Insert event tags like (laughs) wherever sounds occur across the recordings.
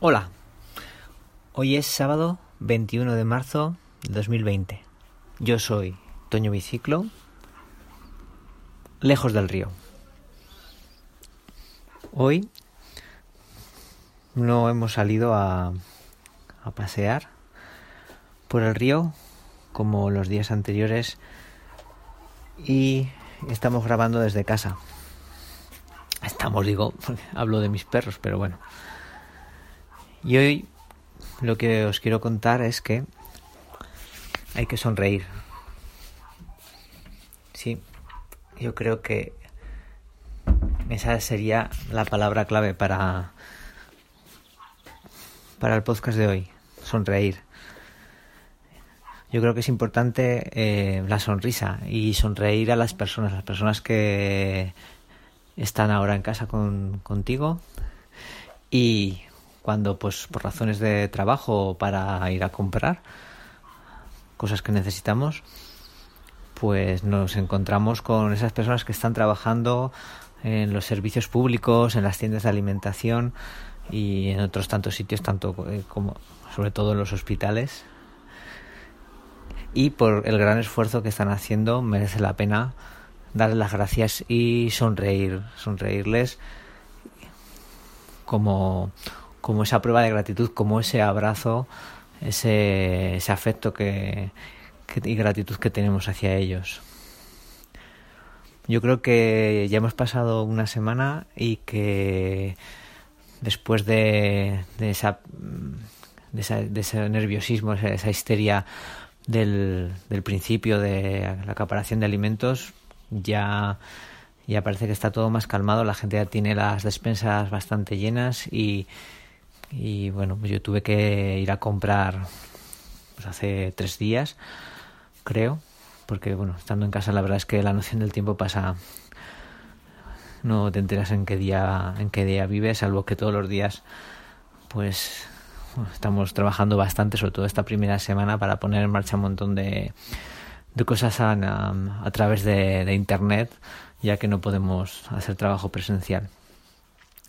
Hola, hoy es sábado 21 de marzo de 2020. Yo soy Toño Biciclo, lejos del río. Hoy no hemos salido a, a pasear por el río como los días anteriores y estamos grabando desde casa. Estamos, digo, (laughs) hablo de mis perros, pero bueno. Y hoy lo que os quiero contar es que hay que sonreír. Sí, yo creo que esa sería la palabra clave para para el podcast de hoy, sonreír. Yo creo que es importante eh, la sonrisa y sonreír a las personas, las personas que están ahora en casa con, contigo y cuando pues por razones de trabajo para ir a comprar cosas que necesitamos pues nos encontramos con esas personas que están trabajando en los servicios públicos, en las tiendas de alimentación y en otros tantos sitios, tanto eh, como sobre todo en los hospitales. Y por el gran esfuerzo que están haciendo merece la pena darles las gracias y sonreír, sonreírles como como esa prueba de gratitud, como ese abrazo, ese, ese afecto que, y gratitud que tenemos hacia ellos. Yo creo que ya hemos pasado una semana y que después de, de, esa, de, ese nerviosismo, esa, histeria del, del, principio de la acaparación de alimentos, ya, ya parece que está todo más calmado, la gente ya tiene las despensas bastante llenas y, y bueno, pues yo tuve que ir a comprar pues hace tres días, creo, porque bueno, estando en casa la verdad es que la noción del tiempo pasa no te enteras en qué día en qué día vives, salvo que todos los días pues estamos trabajando bastante, sobre todo esta primera semana, para poner en marcha un montón de, de cosas a, través de internet, ya que no podemos hacer trabajo presencial.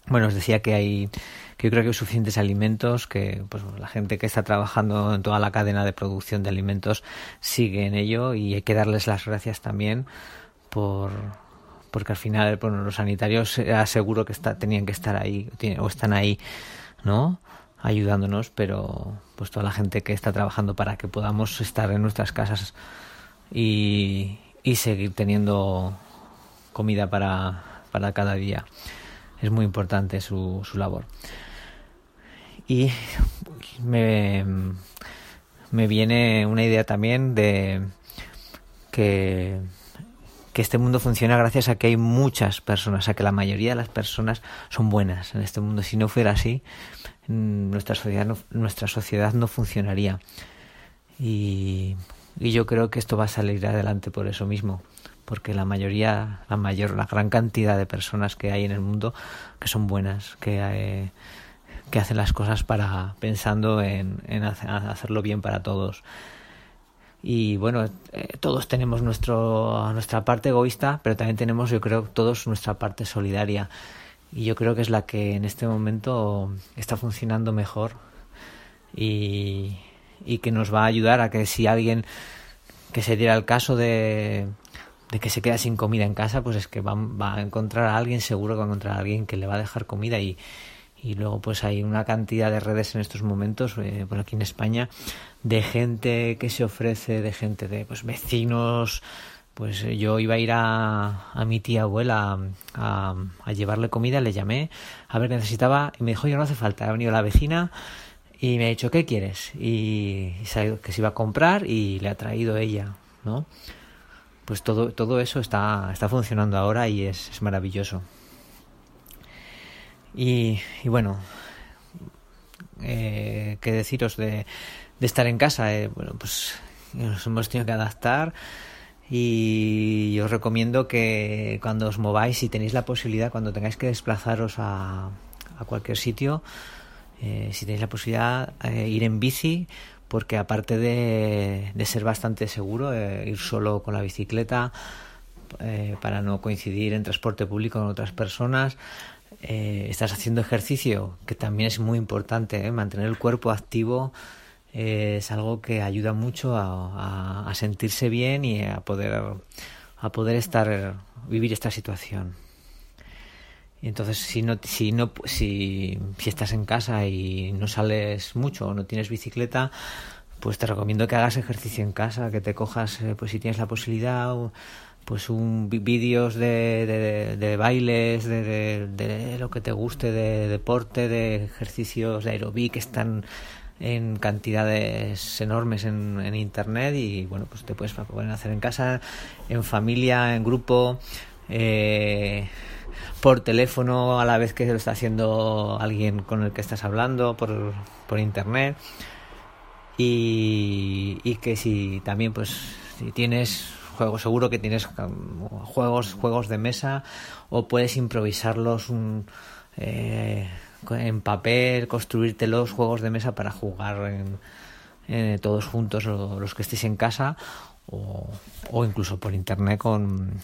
Bueno, os decía que hay que yo creo que hay suficientes alimentos, que pues la gente que está trabajando en toda la cadena de producción de alimentos sigue en ello y hay que darles las gracias también por porque al final bueno, los sanitarios aseguro que está, tenían que estar ahí o están ahí, ¿no? ayudándonos, pero pues toda la gente que está trabajando para que podamos estar en nuestras casas y, y seguir teniendo comida para, para cada día. Es muy importante su, su labor. Y me, me viene una idea también de que, que este mundo funciona gracias a que hay muchas personas, a que la mayoría de las personas son buenas en este mundo. Si no fuera así, nuestra sociedad no, nuestra sociedad no funcionaría. Y, y yo creo que esto va a salir adelante por eso mismo, porque la mayoría, la mayor, la gran cantidad de personas que hay en el mundo que son buenas, que eh, que hacen las cosas para pensando en, hacerlo bien para todos. Y bueno, eh, todos tenemos nuestro, nuestra parte egoísta, pero también tenemos, yo creo, todos nuestra parte solidaria. Y yo creo que es la que en este momento está funcionando mejor y, y que nos va a ayudar a que si alguien que se diera el caso de, de que se queda sin comida en casa, pues es que va, va a encontrar a alguien, seguro que va a encontrar a alguien que le va a dejar comida y, y luego pues hay una cantidad de redes en estos momentos eh, por aquí en España de gente que se ofrece de gente de pues vecinos pues yo iba a ir a, a mi tía abuela a, a, llevarle comida le llamé a ver necesitaba y me dijo yo no hace falta ha venido la vecina y me ha dicho ¿qué quieres? y, y que se iba a comprar y le ha traído ella ¿no? Pues todo, todo eso está, está funcionando ahora y es, es maravilloso y, y bueno, eh, qué deciros de, de estar en casa. Eh, bueno, pues nos hemos tenido que adaptar y os recomiendo que cuando os mováis, si tenéis la posibilidad, cuando tengáis que desplazaros a, a cualquier sitio, eh, si tenéis la posibilidad, ir en bici, porque aparte de, ser bastante seguro, eh, ir solo con la bicicleta, eh, para no coincidir en transporte público con otras personas, eh, estás haciendo ejercicio, que también es muy importante, ¿eh? mantener el cuerpo activo es algo que ayuda mucho a, sentirse bien y a poder, a poder estar, vivir esta situación. Y entonces, si no, si no, si, si estás en casa y no sales mucho o no tienes bicicleta, pues te recomiendo que hagas ejercicio en casa, que te cojas, pues si tienes la posibilidad, pues un vídeos de, de, bailes, de, de, lo que te guste, de deporte, de ejercicios de aerobic que están en cantidades enormes en, en internet y bueno pues te puedes poder hacer en casa, en familia, en grupo, eh, por teléfono a la vez que lo está haciendo alguien con el que estás hablando, por, por internet y, y que si también pues si tienes juegos. Seguro que tienes juegos, juegos de mesa o puedes improvisarlos eh, en papel, construirte los juegos de mesa para jugar en, todos juntos los que estéis en casa o, o incluso por internet con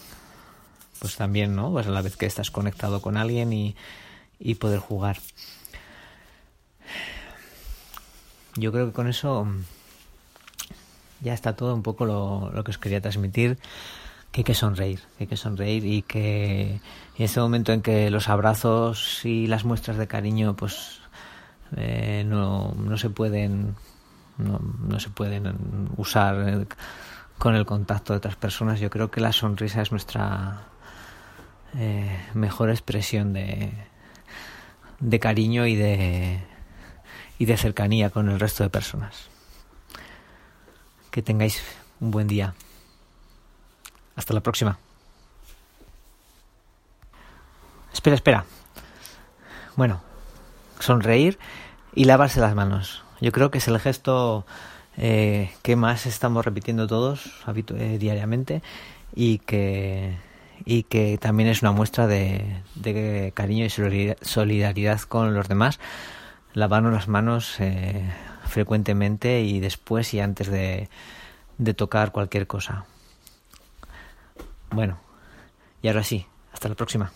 pues también, ¿no? Pues a la vez que estás conectado con alguien y, y poder jugar. Yo creo que con eso ya está todo un poco lo, lo que os quería transmitir que hay que sonreír, que hay que sonreír y que en ese momento en que los abrazos y las muestras de cariño pues eh, no, no se pueden no, no, se pueden usar con el contacto de otras personas, yo creo que la sonrisa es nuestra eh, mejor expresión de, de cariño y de, y de cercanía con el resto de personas. Que tengáis un buen día. Hasta la próxima. Espera, espera. Bueno, sonreír y lavarse las manos. Yo creo que es el gesto eh, más estamos repitiendo todos eh, diariamente y que, y que también es una muestra de, de cariño y solidaridad con los demás. Lavarnos las manos eh, frecuentemente y después y antes de, de tocar cualquier cosa. Bueno, y ahora sí, hasta la próxima.